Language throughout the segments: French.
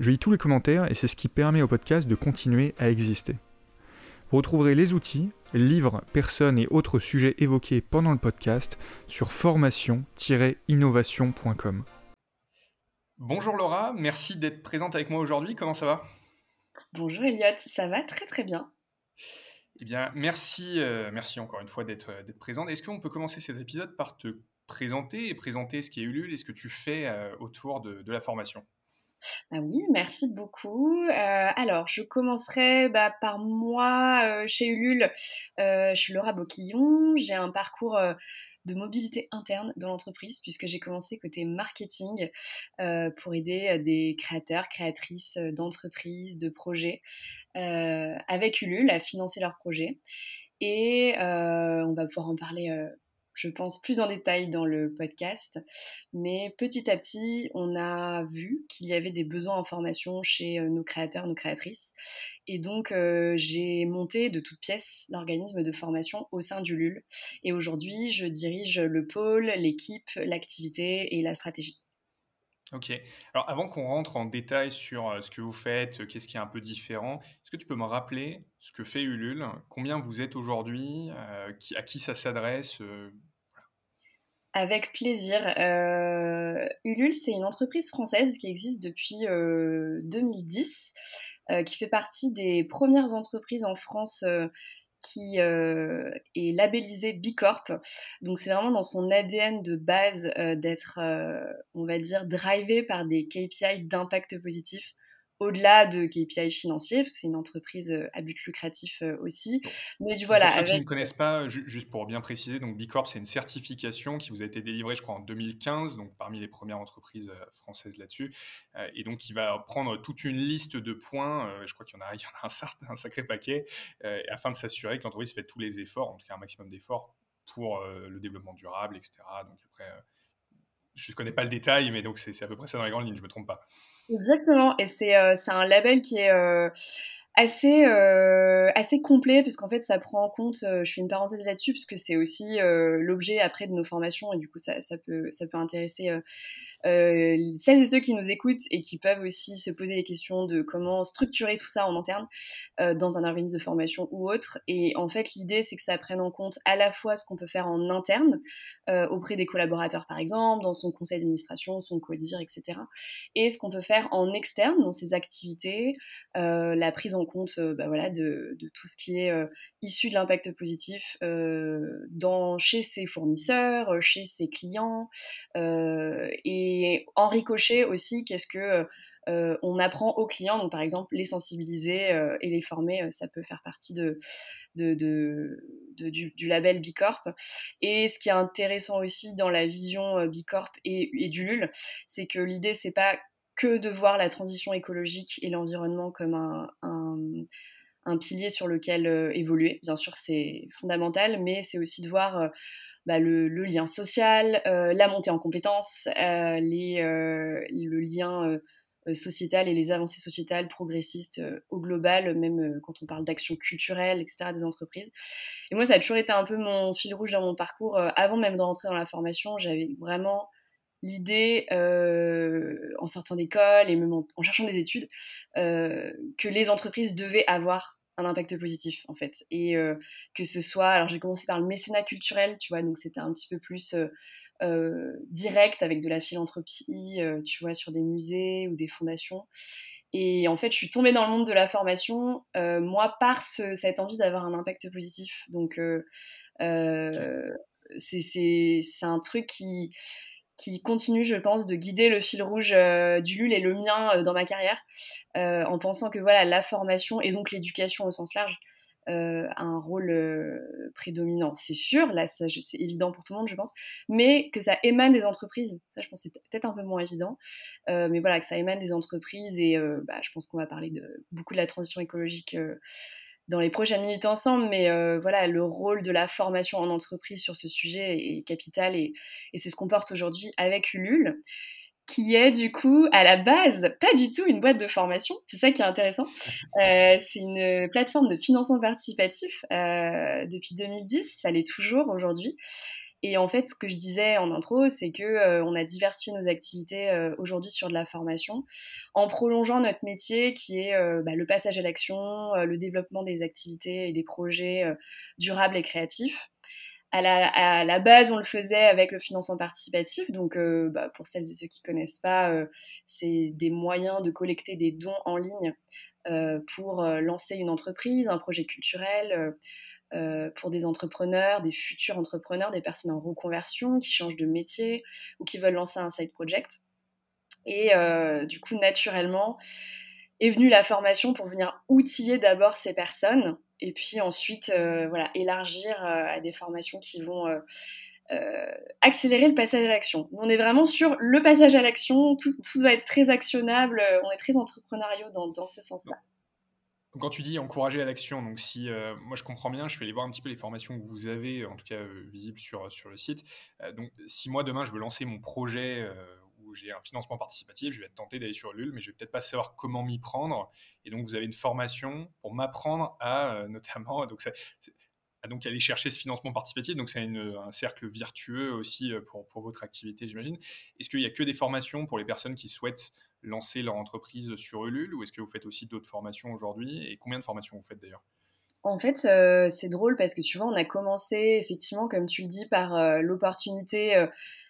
Je lis tous les commentaires et c'est ce qui permet au podcast de continuer à exister. Vous retrouverez les outils, livres, personnes et autres sujets évoqués pendant le podcast sur formation-innovation.com. Bonjour Laura, merci d'être présente avec moi aujourd'hui. Comment ça va? Bonjour Elliot, ça va très très bien. Eh bien, merci, euh, merci encore une fois d'être présente. Est-ce qu'on peut commencer cet épisode par te présenter et présenter ce qui est Ulule et ce que tu fais euh, autour de la formation? Ah oui, merci beaucoup. Euh, alors, je commencerai bah, par moi euh, chez Ulule. Euh, je suis Laura Boquillon. J'ai un parcours de mobilité interne dans l'entreprise puisque j'ai commencé côté marketing pour aider des créateurs, créatrices d'entreprises, de projets avec Ulule à financer leurs projets. Et on va pouvoir en parler je pense, plus en détail dans le podcast. Mais petit à petit, on a vu qu'il y avait des besoins en formation chez euh, nos créateurs, nos créatrices. Et donc, euh, j'ai monté de toutes pièces l'organisme de formation au sein du LUL. Et aujourd'hui, je dirige le pôle, l'équipe, l'activité et la stratégie. Ok. Alors avant qu'on rentre en détail sur euh, ce que vous faites, qu'est-ce qui est un peu différent, est-ce que tu peux me rappeler ce que fait Ulule, combien vous êtes aujourd'hui, euh, à qui ça s'adresse euh, Avec plaisir. Ulule, c'est une entreprise française qui existe depuis 2010, qui fait partie des premières entreprises en France qui euh, est labellisé Bicorp. Donc c'est vraiment dans son ADN de base euh, d'être, euh, on va dire, drivé par des KPI d'impact positif au-delà de KPI financiers, c'est une entreprise euh, à but lucratif euh, aussi. Mais du voilà. Pour ceux qui ne connaissent pas, juste pour bien préciser, donc Bicorp, c'est une certification qui vous a été délivrée, je crois, en 2015, donc parmi les premières entreprises euh, françaises là-dessus, et donc qui va prendre toute une liste de points. Je crois qu'il y en a, il y en a un, un sacré paquet, afin de s'assurer que l'entreprise fait tous les efforts, en tout cas un maximum d'efforts pour le développement durable, etc. Donc après, je ne connais pas le détail, mais donc c'est à peu près ça dans les grandes lignes, je ne me trompe pas. Exactement, et c'est euh, un label qui est euh, assez, euh, assez complet, puisqu'en fait, ça prend en compte, je fais une parenthèse là-dessus, puisque c'est aussi l'objet après de nos formations, et du coup, ça, ça, peut, ça peut intéresser euh, celles et ceux qui nous écoutent et qui peuvent aussi se poser les questions de comment structurer tout ça en interne euh, dans un organisme de formation ou autre. Et en fait, l'idée, c'est que ça prenne en compte à la fois ce qu'on peut faire en interne euh, auprès des collaborateurs, par exemple, dans son conseil d'administration, son codir, etc. Et ce qu'on peut faire en externe, dans ses activités, la prise en compte bah, voilà, de, de, tout ce qui est issu de l'impact positif dans, chez ses fournisseurs, chez ses clients. et et en ricochet aussi, qu'est-ce que euh, on apprend aux clients, donc par exemple les sensibiliser euh, et les former, euh, ça peut faire partie du, label Bicorp. Et ce qui est intéressant aussi dans la vision Bicorp et, et du LUL, c'est que l'idée c'est pas que de voir la transition écologique et l'environnement comme un, pilier sur lequel évoluer. Bien sûr, c'est fondamental, mais c'est aussi de voir bah, le, lien social, euh, la montée en compétences, euh, euh, le lien sociétal et les avancées sociétales progressistes au global, même quand on parle d'action culturelle, etc., des entreprises. Et moi, ça a toujours été un peu mon fil rouge dans mon parcours. avant même de rentrer dans la formation, j'avais vraiment l'idée, en sortant d'école et même en cherchant des études, que les entreprises devaient avoir un impact positif en fait. Et euh, que ce soit alors j'ai commencé par le mécénat culturel tu vois donc c'était un petit peu plus euh, euh, direct avec de la philanthropie tu vois sur des musées ou des fondations. Et en fait je suis tombée dans le monde de la formation moi par cette envie d'avoir un impact positif. Donc c'est un truc qui qui continue, je pense, de guider le fil rouge euh, du LUL et le mien euh, dans ma carrière, euh, en pensant que voilà, la formation et donc l'éducation au sens large un rôle prédominant. C'est sûr, là, c'est évident pour tout le monde, je pense, mais que ça émane des entreprises, ça, je pense, c'est peut-être un peu moins évident, mais voilà, que ça émane des entreprises et bah, je pense qu'on va parler de beaucoup de la transition écologique dans les prochaines minutes ensemble, mais voilà, le rôle de la formation en entreprise sur ce sujet est capital et, et c'est ce qu'on porte aujourd'hui avec Ulule qui est du coup à la base pas du tout une boîte de formation. C'est ça qui est intéressant. Euh, c'est une plateforme de financement participatif euh, depuis 2010. Ça l'est toujours aujourd'hui. Et en fait, ce que je disais en intro, c'est que euh, on a diversifié nos activités euh, aujourd'hui sur de la formation, en prolongeant notre métier qui est euh, bah, le passage à l'action, le développement des activités et des projets durables et créatifs à la, base, on le faisait avec le financement participatif. Donc, bah, pour celles et ceux qui ne connaissent pas, c'est des moyens de collecter des dons en ligne pour lancer une entreprise, un projet culturel, pour des entrepreneurs, des futurs entrepreneurs, des personnes en reconversion qui changent de métier ou qui veulent lancer un side project. Et du coup, naturellement, est venue la formation pour venir outiller d'abord ces personnes et puis ensuite euh, voilà, élargir euh, à des formations qui vont euh, accélérer le passage à l'action. On est vraiment sur le passage à l'action, tout, doit être très actionnable, on est très entrepreneuriaux dans ce sens-là. Quand tu dis encourager à l'action, donc si moi je comprends bien, je vais aller voir un petit peu les formations que vous avez, en tout cas visibles sur, sur le site. donc si moi demain je veux lancer mon projet j'ai un financement participatif, je vais être tenté d'aller sur LUL, mais je vais peut-être pas savoir comment m'y prendre. Et donc, vous avez une formation pour m'apprendre à, euh, notamment, donc, à donc aller chercher ce financement participatif. Donc, c'est un cercle vertueux aussi euh, pour, pour votre activité, j'imagine. Est-ce qu'il y a que des formations pour les personnes qui souhaitent lancer leur entreprise sur Ulule ou est-ce que vous faites aussi d'autres formations aujourd'hui Et combien de formations vous faites d'ailleurs? En fait, euh, c'est drôle parce que tu vois, on a commencé effectivement, comme tu le dis, par l'opportunité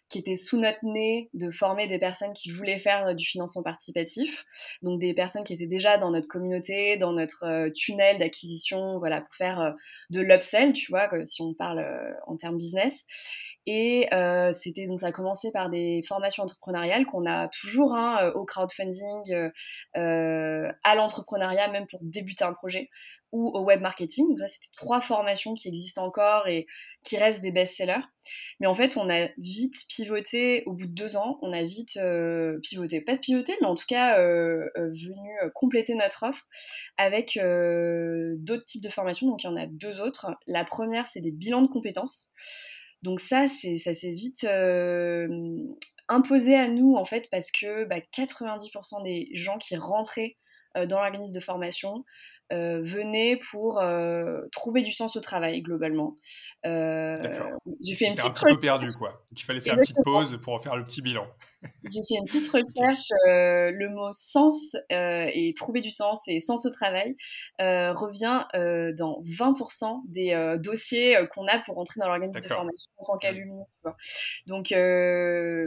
qui était sous notre nez de former des personnes qui voulaient faire euh, du financement participatif, donc des personnes qui étaient déjà dans notre communauté, dans notre euh, tunnel d'acquisition, voilà, pour faire euh, de l'upsell, tu vois, si on parle en termes business. Et euh, c'était donc ça a commencé par des formations entrepreneuriales qu'on a toujours hein, au crowdfunding, euh, à l'entrepreneuriat même pour débuter un projet ou au web marketing. Donc ça c'était trois formations qui existent encore et qui restent des best-sellers. Mais en fait on a vite pivoté au bout de deux ans, on a vite euh, pivoté, pas de pivoter, mais en tout cas euh, venu compléter notre offre avec d'autres types de formations. Donc il y en a deux autres. La première c'est des bilans de compétences. Donc ça, ça s'est vite euh, imposé à nous, en fait, parce que 90% bah, des gens qui rentraient euh, dans l'organisme de formation euh, venait pour euh, trouver du sens au travail globalement. Euh, j'ai fait une petite un petit peu perdu quoi. il fallait faire une petite pause pour faire le petit bilan. j'ai fait une petite recherche. le mot sens et trouver du sens et sens au travail revient dans 20% des dossiers qu'on a pour entrer dans l'organisme de formation en tant qu'alumni. Donc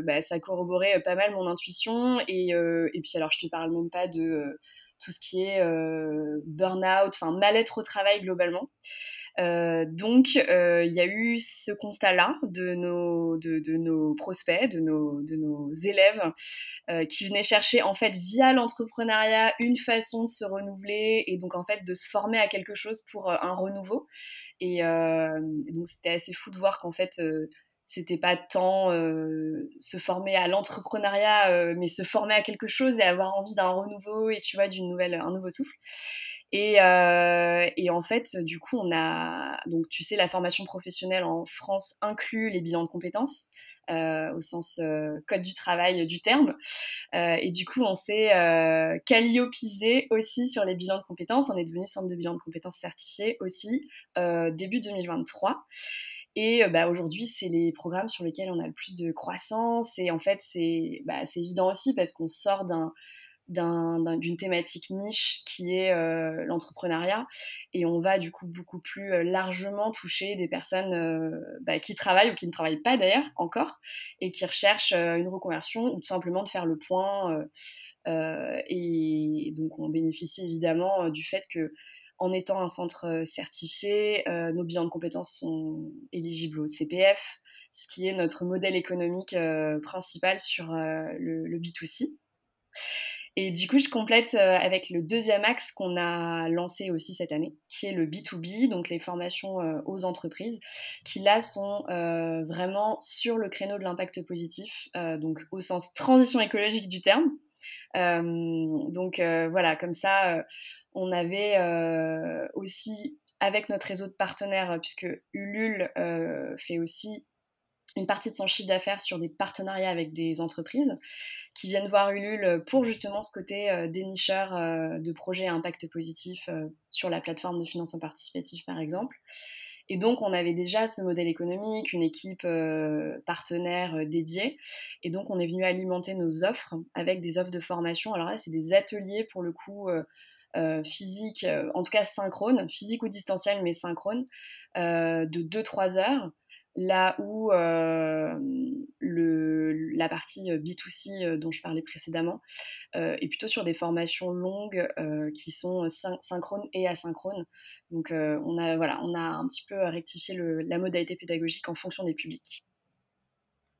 bah, ça corroborait pas mal mon intuition et, et puis alors je te parle même pas de tout ce qui est euh, burn-out, enfin mal-être au travail globalement. Euh, donc, euh, il y a eu ce constat-là de nos, de, nos prospects, de nos, de nos élèves qui venaient chercher, en fait, via l'entrepreneuriat, une façon de se renouveler et donc, en fait, de se former à quelque chose pour un renouveau. Et, et donc, c'était assez fou de voir qu'en fait, c'était pas tant euh, se former à l'entrepreneuriat, euh, mais se former à quelque chose et avoir envie d'un renouveau et tu vois d'une nouvelle, un nouveau souffle. Et, euh, et, en fait, du coup, on a donc tu sais la formation professionnelle en France inclut les bilans de compétences. au sens code du travail du terme. et du coup, on s'est calliopisé aussi sur les bilans de compétences. On est devenu centre de bilan de compétences certifié aussi début 2023. Et euh, bah, aujourd'hui, c'est les programmes sur lesquels on a le plus de croissance. Et en fait, c'est bah, évident aussi parce qu'on sort d'un d'une thématique niche qui est euh, l'entrepreneuriat et on va du coup beaucoup plus euh, largement toucher des personnes bah, qui travaillent ou qui ne travaillent pas d'ailleurs encore et qui recherchent une reconversion ou tout simplement de faire le point et donc on bénéficie évidemment du fait que en étant un centre euh, certifié, euh, nos bilans de compétences sont éligibles au CPF, ce qui est notre modèle économique euh, principal sur le, B2C. Et du coup, je complète avec le deuxième axe qu'on a lancé aussi cette année, qui est le B2B, donc les formations aux entreprises, qui là sont vraiment sur le créneau de l'impact positif, donc au sens transition écologique du terme. Donc voilà, comme ça, on avait aussi avec notre réseau de partenaires, puisque Ulule fait aussi une partie de son chiffre d'affaires sur des partenariats avec des entreprises qui viennent voir Ulule pour justement ce côté euh, dénicheur euh, de projets à impact positif euh, sur la plateforme de financement participatif par exemple. Et donc, on avait déjà ce modèle économique, une équipe partenaire dédiée. Et donc, on est venu alimenter nos offres avec des offres de formation. Alors là, c'est des ateliers pour le coup physiques, en tout cas synchrones, physique ou distanciel, mais synchrones, de 2-3 heures là où euh, le, la partie euh, B2C euh, dont je parlais précédemment est plutôt sur des formations longues qui sont synchrones et asynchrones. Donc on, a, voilà, on a un petit peu rectifié la modalité pédagogique en fonction des publics.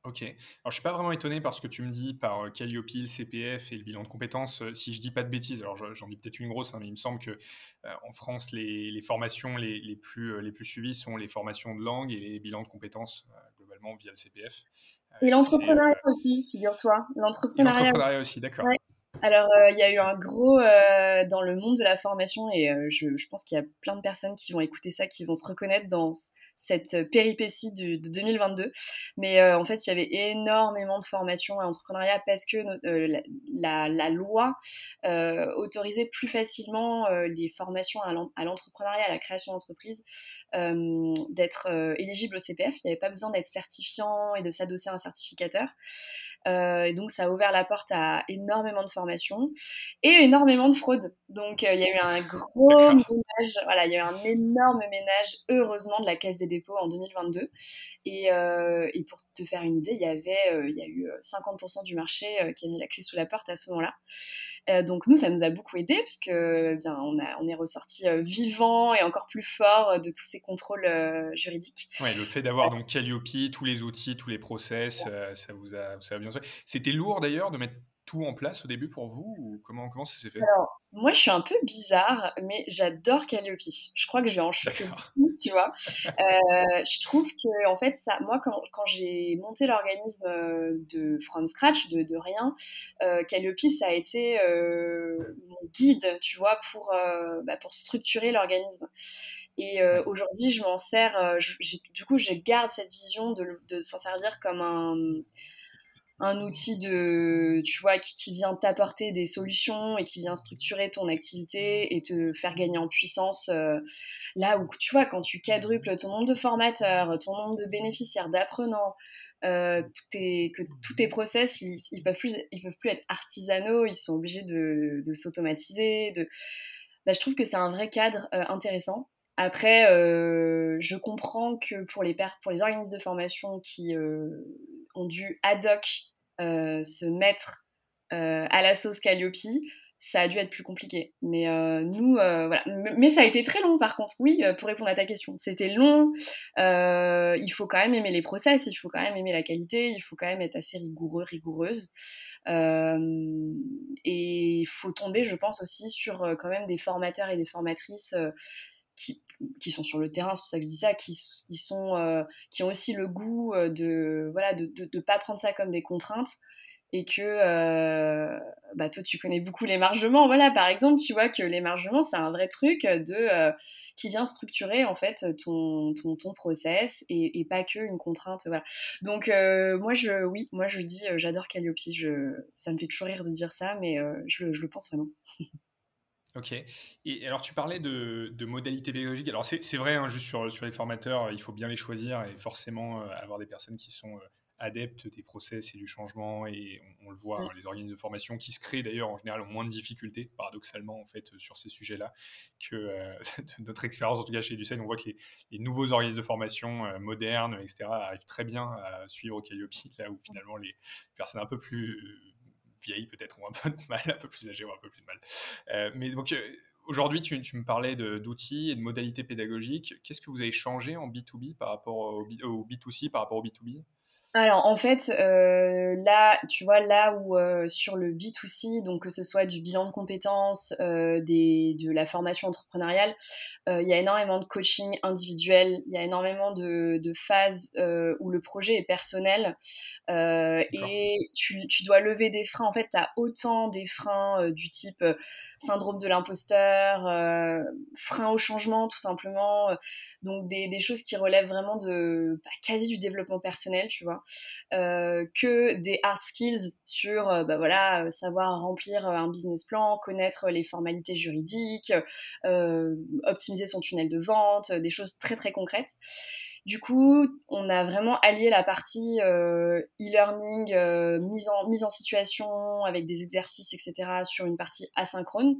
Ok. Alors, je suis pas vraiment étonné par ce que tu me dis, par euh, Calliope, le CPF et le bilan de compétences. Euh, si je dis pas de bêtises, alors j'en dis peut-être une grosse, hein, mais il me semble que euh, en France, les, formations les, plus, les plus suivies sont les formations de langue et les bilans de compétences, globalement, via le CPF. et l'entrepreneuriat aussi, figure-toi. L'entrepreneuriat aussi, d'accord. Alors, il y a eu un gros dans le monde de la formation et je, je, pense qu'il y a plein de personnes qui vont écouter ça, qui vont se reconnaître dans cette euh, péripétie de, 2022. Mais euh, en fait, il y avait énormément de formations à l'entrepreneuriat parce que euh, la, loi autorisait plus facilement les formations à l'entrepreneuriat, à la création d'entreprise, d'être éligible au CPF. Il n'y avait pas besoin d'être certifiant et de s'adosser à un certificateur. Et donc, ça a ouvert la porte à énormément de formations et énormément de fraudes. Donc, il y a eu un gros ménage, voilà, il y a eu un énorme ménage, heureusement, de la Caisse des dépôts en 2022. Et, euh, et pour te faire une idée, il y avait, il y a eu 50% du marché qui a mis la clé sous la porte à ce moment-là. Euh, donc nous, ça nous a beaucoup aidé parce que eh bien on, a, on est ressorti euh, vivant et encore plus fort euh, de tous ces contrôles juridiques. Ouais, le fait d'avoir donc Calliope, tous les outils, tous les process, ça vous a, ça a bien. C'était lourd d'ailleurs de mettre tout en place au début pour vous ou comment, comment ça s'est fait? Alors, moi, je suis un peu bizarre, mais j'adore Calliope. Je crois que je vais en tu vois. Euh, je trouve que, en fait, ça, moi, quand, quand j'ai monté l'organisme euh, de from scratch, de, de rien, euh, Calliope, ça a été euh, mon guide, tu vois, pour, euh, bah, pour structurer l'organisme. Et euh, aujourd'hui, je m'en sers, du coup, je garde cette vision de, de s'en servir comme un un outil de, tu vois, qui, vient t'apporter des solutions et qui vient structurer ton activité et te faire gagner en puissance. Euh, là où, tu vois, quand tu quadruples ton nombre de formateurs, ton nombre de bénéficiaires, d'apprenants, euh, que tous tes process, ils, ils, peuvent plus, ils peuvent plus être artisanaux, ils sont obligés de, de s'automatiser. De... Bah, je trouve que c'est un vrai cadre euh, intéressant. Après, je comprends que pour les, pour les organismes de formation qui ont dû ad hoc euh, se mettre euh, à la sauce Calliope, ça a dû être plus compliqué. Mais euh, nous, voilà. Mais ça a été très long, par contre. Oui, pour répondre à ta question, c'était long. il faut quand même aimer les process, il faut quand même aimer la qualité, il faut quand même être assez rigoureux, rigoureuse. et il faut tomber, je pense aussi, sur quand même des formateurs et des formatrices qui, sont sur le terrain, c'est pour ça que je dis ça, qui, sont, euh, qui ont aussi le goût euh, de voilà de ne pas prendre ça comme des contraintes et que euh, bah toi tu connais beaucoup l'émargement. Voilà par exemple tu vois que l'émargement c'est un vrai truc de qui vient structurer en fait ton ton, ton process et, pas que une contrainte voilà. Donc moi je oui moi je dis j'adore Calliope ça me fait toujours rire de dire ça mais je le pense vraiment Ok. Et alors, tu parlais de, de modalités pédagogiques. Alors, c'est vrai, hein, juste sur, sur, les formateurs, il faut bien les choisir et forcément euh, avoir des personnes qui sont euh, adeptes des process et du changement. Et on, le voit, hein, les organismes de formation qui se créent d'ailleurs en général ont moins de difficultés, paradoxalement, en fait, sur ces sujets-là, que euh, de notre expérience, en tout cas chez Ducen. On voit que les, nouveaux organismes de formation modernes, etc., arrivent très bien à suivre Calliope, là où finalement les personnes un peu plus vieilles peut-être ont un peu de mal, un peu plus âgées ont un peu plus de mal. Euh, mais donc euh, aujourd'hui, tu, me parlais d'outils et de modalités pédagogiques. Qu'est-ce que vous avez changé en B2B par rapport au, B, 2 c par rapport au B2B alors en fait, euh, là, tu vois, là où euh, sur le B2C, donc que ce soit du bilan de compétences, euh, des, de la formation entrepreneuriale, il y a énormément de coaching individuel, il y a énormément de, de phases où le projet est personnel et tu, tu, dois lever des freins. En fait, tu as autant des freins du type syndrome de l'imposteur, frein au changement tout simplement, donc des, des, choses qui relèvent vraiment de bah, quasi du développement personnel, tu vois, euh, que des hard skills sur, euh, bah, euh, savoir remplir un business plan, connaître les formalités juridiques, optimiser son tunnel de vente, des choses très très concrètes. Du coup, on a vraiment allié la partie e-learning, mise, en, mise en situation avec des exercices, etc., sur une partie asynchrone.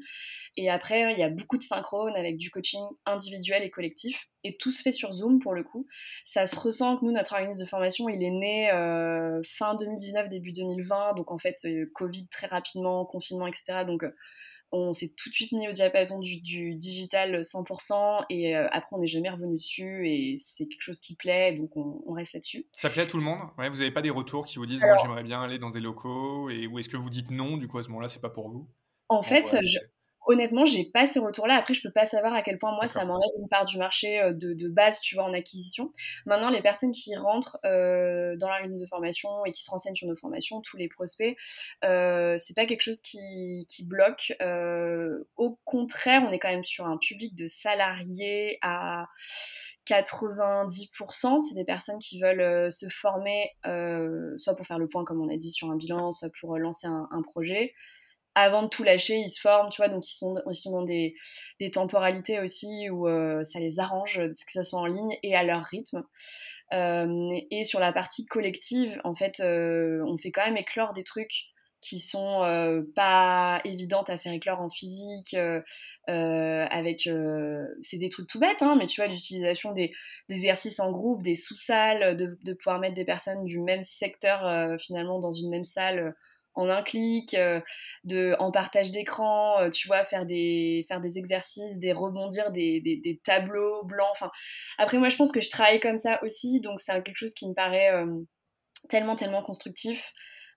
Et après, il y a beaucoup de synchrone avec du coaching individuel et collectif. Et tout se fait sur Zoom pour le coup. Ça se ressent que nous, notre organisme de formation, il est né euh, fin 2019, début 2020. Donc en fait, euh, Covid très rapidement, confinement, etc. Donc euh, on s'est tout de suite mis au diapason du, digital 100% et après on n'est jamais revenu dessus et c'est quelque chose qui plaît donc on, reste là-dessus. Ça plaît à tout le monde? Ouais, Vous n'avez pas des retours qui vous disent moi j'aimerais bien aller dans des locaux et ou est-ce que vous dites non du coup à ce moment-là c'est pas pour vous? En fait, je, honnêtement, j'ai pas ces retours-là. Après, je peux pas savoir à quel point moi ça m'enlève une part du marché euh, de, base, tu vois, en acquisition. Maintenant, les personnes qui rentrent euh, dans l'organisme de formation et qui se renseignent sur nos formations, tous les prospects, euh, c'est pas quelque chose qui, bloque. Euh, au contraire, on est quand même sur un public de salariés à 90%, c'est des personnes qui veulent se former, soit pour faire le point, comme on a dit, sur un bilan, soit pour lancer un projet avant de tout lâcher, ils se forment, tu vois, donc ils sont, ils dans des, temporalités aussi où euh, ça les arrange que ça soit en ligne et à leur rythme. Euh, et sur la partie collective, en fait, euh, on fait quand même éclore des trucs qui sont pas évidentes à faire éclore en physique, avec c'est des trucs tout bêtes, hein, mais tu vois l'utilisation des, exercices en groupe, des sous-salles, de, de, pouvoir mettre des personnes du même secteur finalement dans une même salle en un clic, euh, en partage d'écran, euh, tu vois, faire des, faire des exercices, des rebondir, des, tableaux blancs. Après, moi, je pense que je travaille comme ça aussi, donc c'est quelque chose qui me paraît euh, tellement, tellement constructif.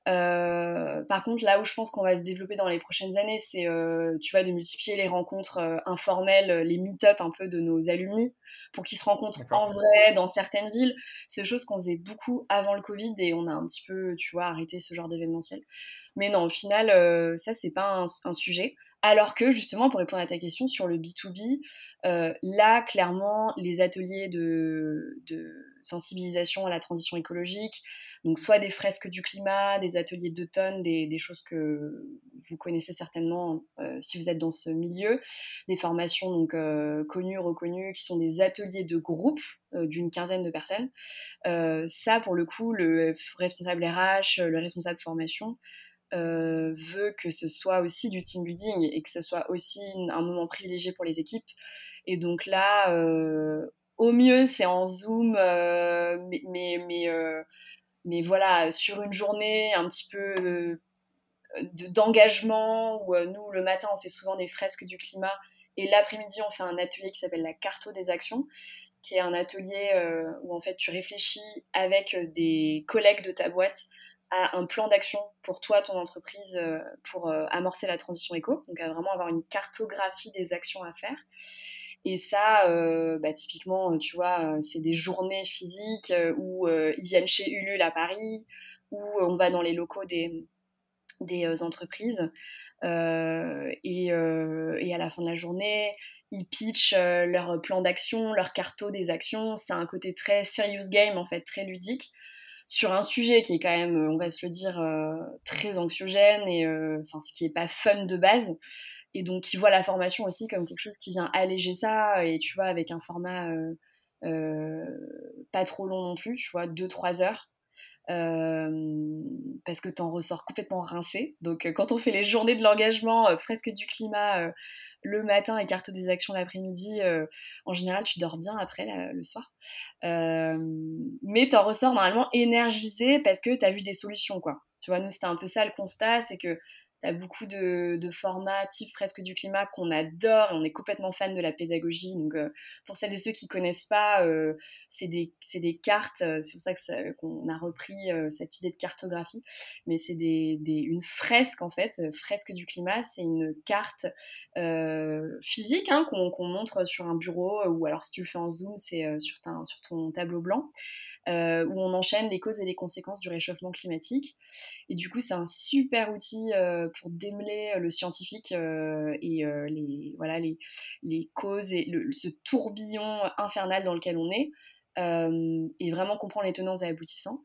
Euh, par contre, là où je pense qu'on va se développer dans les prochaines années, c'est, euh, tu vois, de multiplier les rencontres euh, informelles, les meet-up un peu de nos alumni, pour qu'ils se rencontrent en vrai dans certaines villes. C'est des choses qu'on faisait beaucoup avant le Covid et on a un petit peu, tu vois, arrêté ce genre d'événementiel. Mais non, au final, ça, c'est pas un, sujet. Alors que justement, pour répondre à ta question sur le B2B, là, clairement, les ateliers de, de sensibilisation à la transition écologique, donc soit des fresques du climat, des ateliers d'automne, des, des choses que vous connaissez certainement euh, si vous êtes dans ce milieu, des formations donc euh, connues, reconnues, qui sont des ateliers de groupe euh, d'une quinzaine de personnes. ça, pour le coup, le responsable RH, le responsable formation, veut que ce soit aussi du team building et que ce soit aussi un moment privilégié pour les équipes. Et donc là, au mieux, c'est en Zoom, mais, mais, mais mais voilà, sur une journée un petit peu euh, d'engagement, où euh, nous, le matin, on fait souvent des fresques du climat, et l'après-midi, on fait un atelier qui s'appelle la carto des actions, qui est un atelier euh, où en fait tu réfléchis avec des collègues de ta boîte à un plan d'action pour toi, ton entreprise, pour amorcer la transition éco, donc à vraiment avoir une cartographie des actions à faire. Et ça, euh, bah, typiquement, tu vois, euh, c'est des journées physiques euh, où ils viennent chez Ulule à Paris, où on va dans les locaux des, entreprises. Et, à la fin de la journée, ils pitchent leur plan d'action, leur carto des actions. C'est un côté très serious game, en fait, très ludique, sur un sujet qui est quand même, on va se le dire, très anxiogène et enfin, ce qui n'est pas fun de base. Et donc ils voient la formation aussi comme quelque chose qui vient alléger ça et tu vois avec un format euh, euh, pas trop long non plus tu vois 2-3 heures euh, parce que tu en ressors complètement rincé. Donc quand on fait les journées de l'engagement fresque du climat le matin et carte des actions l'après-midi en général tu dors bien après le soir. Mais tu en ressors normalement énergisé parce que tu as vu des solutions quoi. Tu vois nous c'était un peu ça le constat c'est que as beaucoup de, formats type fresque du climat qu'on adore et on est complètement fan de la pédagogie. Donc, pour celles et ceux qui connaissent pas, c'est des, cartes, c'est pour ça qu'on a repris cette idée de cartographie, mais c'est une fresque en fait, fresque du climat, c'est une carte physique hein, qu'on montre sur un bureau ou alors si tu le fais en zoom, c'est sur ton tableau blanc. Euh, où on enchaîne les causes et les conséquences du réchauffement climatique. Et du coup, c'est un super outil euh, pour démêler le scientifique euh, et les, voilà, les, causes et ce tourbillon infernal dans lequel on est. et vraiment comprendre les tenants et aboutissants.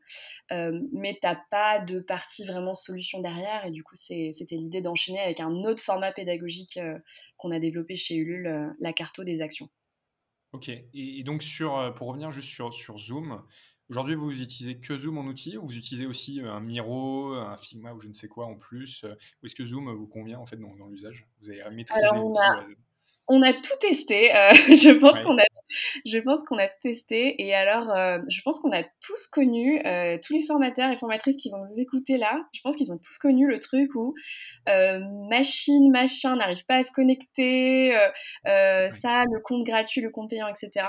mais t'as pas de partie vraiment solution derrière, et du coup, c'était l'idée d'enchaîner avec un autre format pédagogique qu'on a développé chez Ulule, la carto des actions. Ok, et, donc sur, pour revenir juste sur, sur Zoom, Aujourd'hui, vous utilisez que Zoom en outil ou vous utilisez aussi euh, un Miro, un Figma ou je ne sais quoi en plus euh, Ou est-ce que Zoom vous convient en fait dans, l'usage? Vous avez maîtrisé l'outil on a tout testé. Euh, je pense qu'on a, je pense qu'on a tout testé. Et alors, euh, je pense qu'on a tous connu, euh, tous les formateurs et formatrices qui vont nous écouter là, je pense qu'ils ont tous connu le truc où machine, machin n'arrive pas à se connecter, ça, le compte gratuit, le compte payant, etc.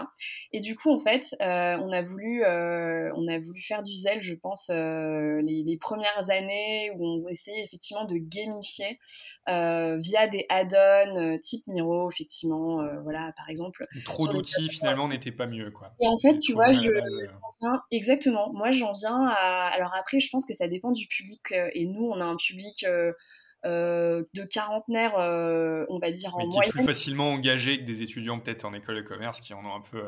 Et du coup, en fait, on a voulu, on a voulu faire du zèle, je pense, les, les, premières années où on essayait effectivement de gamifier via des add-ons type Miro, effectivement euh, voilà, par exemple. Trop d'outils finalement n'était pas mieux, quoi. Et en fait, tu vois, je, euh. exactement. Moi, j'en viens à. Alors après, je pense que ça dépend du public. Euh, et nous, on a un public. de quarantenaire, on va dire en qui moyenne. Est plus facilement engagé que des étudiants peut-être en école de commerce qui en ont un peu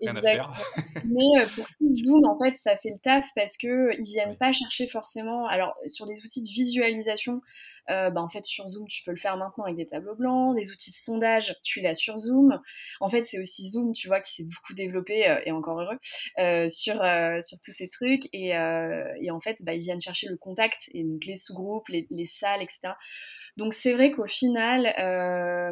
rien à faire. Mais pour Zoom, en fait, ça fait le taf parce que ils viennent pas chercher forcément. Alors sur des outils de visualisation, euh, bah, en fait, sur Zoom, tu peux le faire maintenant avec des tableaux blancs, des outils de sondage, tu l'as sur Zoom. En fait, c'est aussi Zoom, tu vois, qui s'est beaucoup développé, euh, et encore heureux, euh, sur, sur tous ces trucs. Et, et en fait, bah, ils viennent chercher le contact, et donc les sous-groupes, les, les, salles, etc. Donc c'est vrai qu'au final,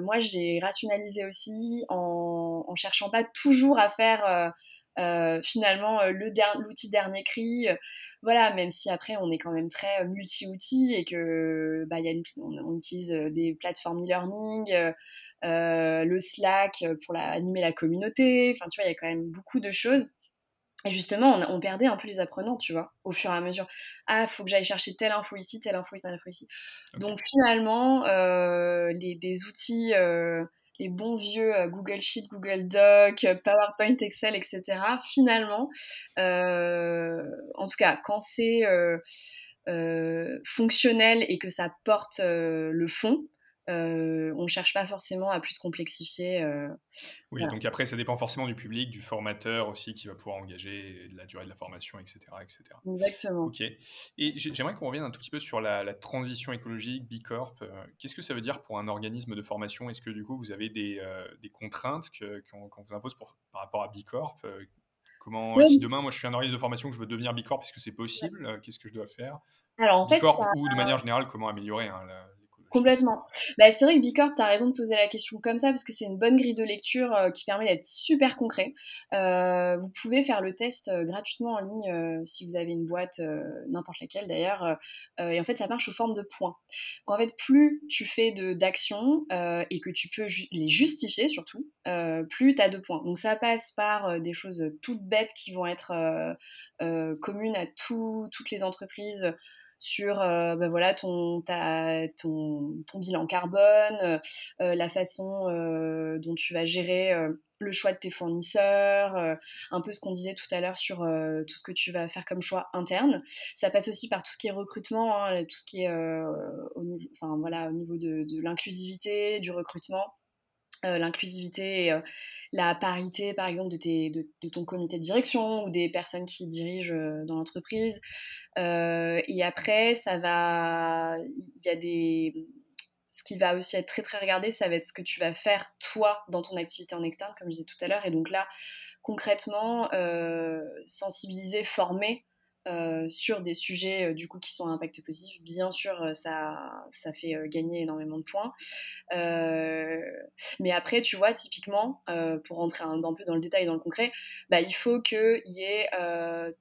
moi, j'ai rationalisé aussi en, en cherchant pas toujours à faire euh, finalement euh, l'outil dernier cri. Euh, voilà, même si après on est quand même très multi-outils et que bah, y a on, utilise des plateformes e-learning, le Slack pour animer la communauté. Enfin, tu vois, il y a quand même beaucoup de choses. Et justement, on, perdait un peu les apprenants, tu vois, au fur et à mesure. Ah, faut que j'aille chercher telle info ici, telle info ici, telle info ici. Donc finalement, les, des outils les bons vieux euh, Google Sheet, Google Doc, euh, PowerPoint, Excel, etc. Finalement, euh, en tout cas, quand c'est fonctionnel et que ça porte le fond, euh, on ne cherche pas forcément à plus complexifier. Euh, oui, donc après, ça dépend forcément du public, du formateur aussi qui va pouvoir engager, de la durée de la formation, etc. etc. Exactement. Ok. Et j'aimerais qu'on revienne un tout petit peu sur la, transition écologique, Bicorp. Euh, qu'est-ce que ça veut dire pour un organisme de formation? Est-ce que du coup, vous avez des, contraintes qu'on vous impose par rapport à Bicorp Comment, si demain, moi, je suis un organisme de formation que je veux devenir Bicorp, est-ce que c'est possible? Qu'est-ce que je dois faire? Alors, en fait, ou de manière générale, comment améliorer hein, Complètement. Bah, c'est vrai que Bicorp, tu as raison de poser la question comme ça parce que c'est une bonne grille de lecture euh, qui permet d'être super concret. Euh, vous pouvez faire le test euh, gratuitement en ligne si vous avez une boîte, n'importe laquelle d'ailleurs. et en fait, ça marche sous forme de points. En fait, plus tu fais d'actions et que tu peux les justifier surtout, plus tu as de points. Donc ça passe par des choses toutes bêtes qui vont être communes à toutes les entreprises sur euh, ben voilà, ton, ton, ton, bilan carbone, euh, euh, la façon dont tu vas gérer le choix de tes fournisseurs, un peu ce qu'on disait tout à l'heure sur tout ce que tu vas faire comme choix interne. Ça passe aussi par tout ce qui est recrutement, hein, tout ce qui est au, niveau, enfin, voilà, au niveau de, de l'inclusivité, du recrutement. L'inclusivité et la parité, par exemple, de, tes, de, ton comité de direction ou des personnes qui dirigent dans l'entreprise. Euh, et après, ça va. Il y a des. Ce qui va aussi être très très regardé, ça va être ce que tu vas faire toi dans ton activité en externe, comme je disais tout à l'heure. Et donc là, concrètement, euh, sensibiliser, former sur des sujets du coup qui sont à impact positif, bien sûr ça, ça fait gagner énormément de points. mais après, tu vois, typiquement, pour rentrer un, peu dans le détail, dans le concret, bah, il faut qu'il y ait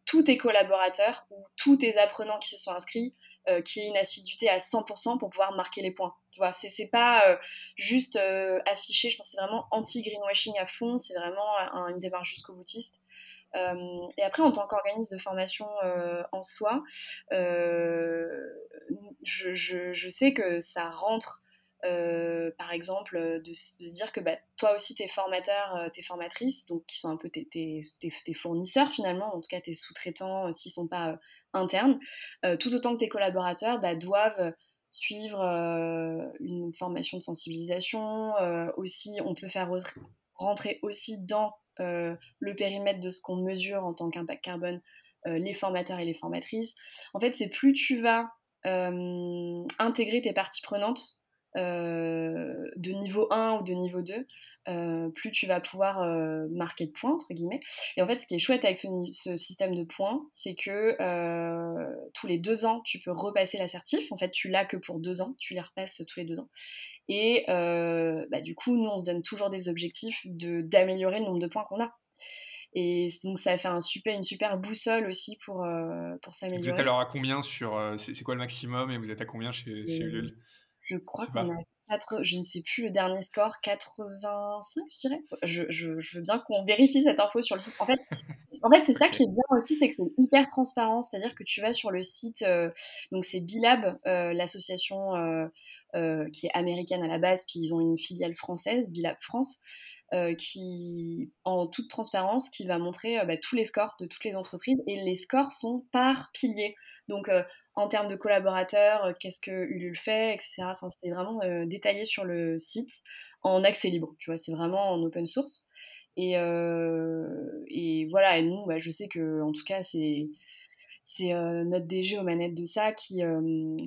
tous tes collaborateurs ou tous tes apprenants qui se sont inscrits euh, qui ait une assiduité à 100% pour pouvoir marquer les points. Tu vois, c'est pas euh, juste euh, affiché, je pense que c'est vraiment anti-greenwashing à fond, c'est vraiment une démarche jusqu'au boutiste. Et après, en tant qu'organisme de formation en soi, je, je, sais que ça rentre euh, par exemple, euh, de, se dire que bah, toi aussi, tes formateurs, euh, tes formatrices, donc qui sont un peu tes, fournisseurs finalement, en tout cas tes sous-traitants s'ils ne sont pas internes, tout autant que tes collaborateurs bah, doivent suivre une formation de sensibilisation. aussi, on peut faire rentrer aussi dans le périmètre de ce qu'on mesure en tant qu'impact carbone les formateurs et les formatrices. En fait, c'est plus tu vas intégrer tes parties prenantes euh, de niveau 1 ou de niveau 2, euh, plus tu vas pouvoir euh, marquer de points, entre guillemets. Et en fait, ce qui est chouette avec ce, système de points, c'est que tous les deux ans, tu peux repasser l'assertif. En fait, tu l'as que pour deux ans, tu les repasses tous les deux ans. Et bah, du coup, nous, on se donne toujours des objectifs d'améliorer le nombre de points qu'on a. Et donc ça fait un super, une super boussole aussi pour, pour s'améliorer. Vous êtes alors à combien sur... c'est quoi le maximum et vous êtes à combien chez, chez Ulule? Je crois qu'on a 4, je ne sais plus le dernier score, 85, je dirais. Je, je, je veux bien qu'on vérifie cette info sur le site. En fait, en fait c'est ça qui est bien aussi, c'est que c'est hyper transparent. C'est-à-dire que tu vas sur le site, euh, donc c'est Bilab, euh, l'association euh, qui est américaine à la base, puis ils ont une filiale française, Bilab France. qui, en toute transparence, qui va montrer bah, tous les scores de toutes les entreprises et les scores sont par pilier. Donc, en termes de collaborateurs, euh, qu'est-ce que Ulule fait, etc. Enfin, c'est vraiment euh, détaillé sur le site en accès libre. Tu vois, c'est vraiment en open source. Et, euh, voilà, et nous, bah, je sais que en tout cas, c'est c'est notre DG aux manettes de ça qui,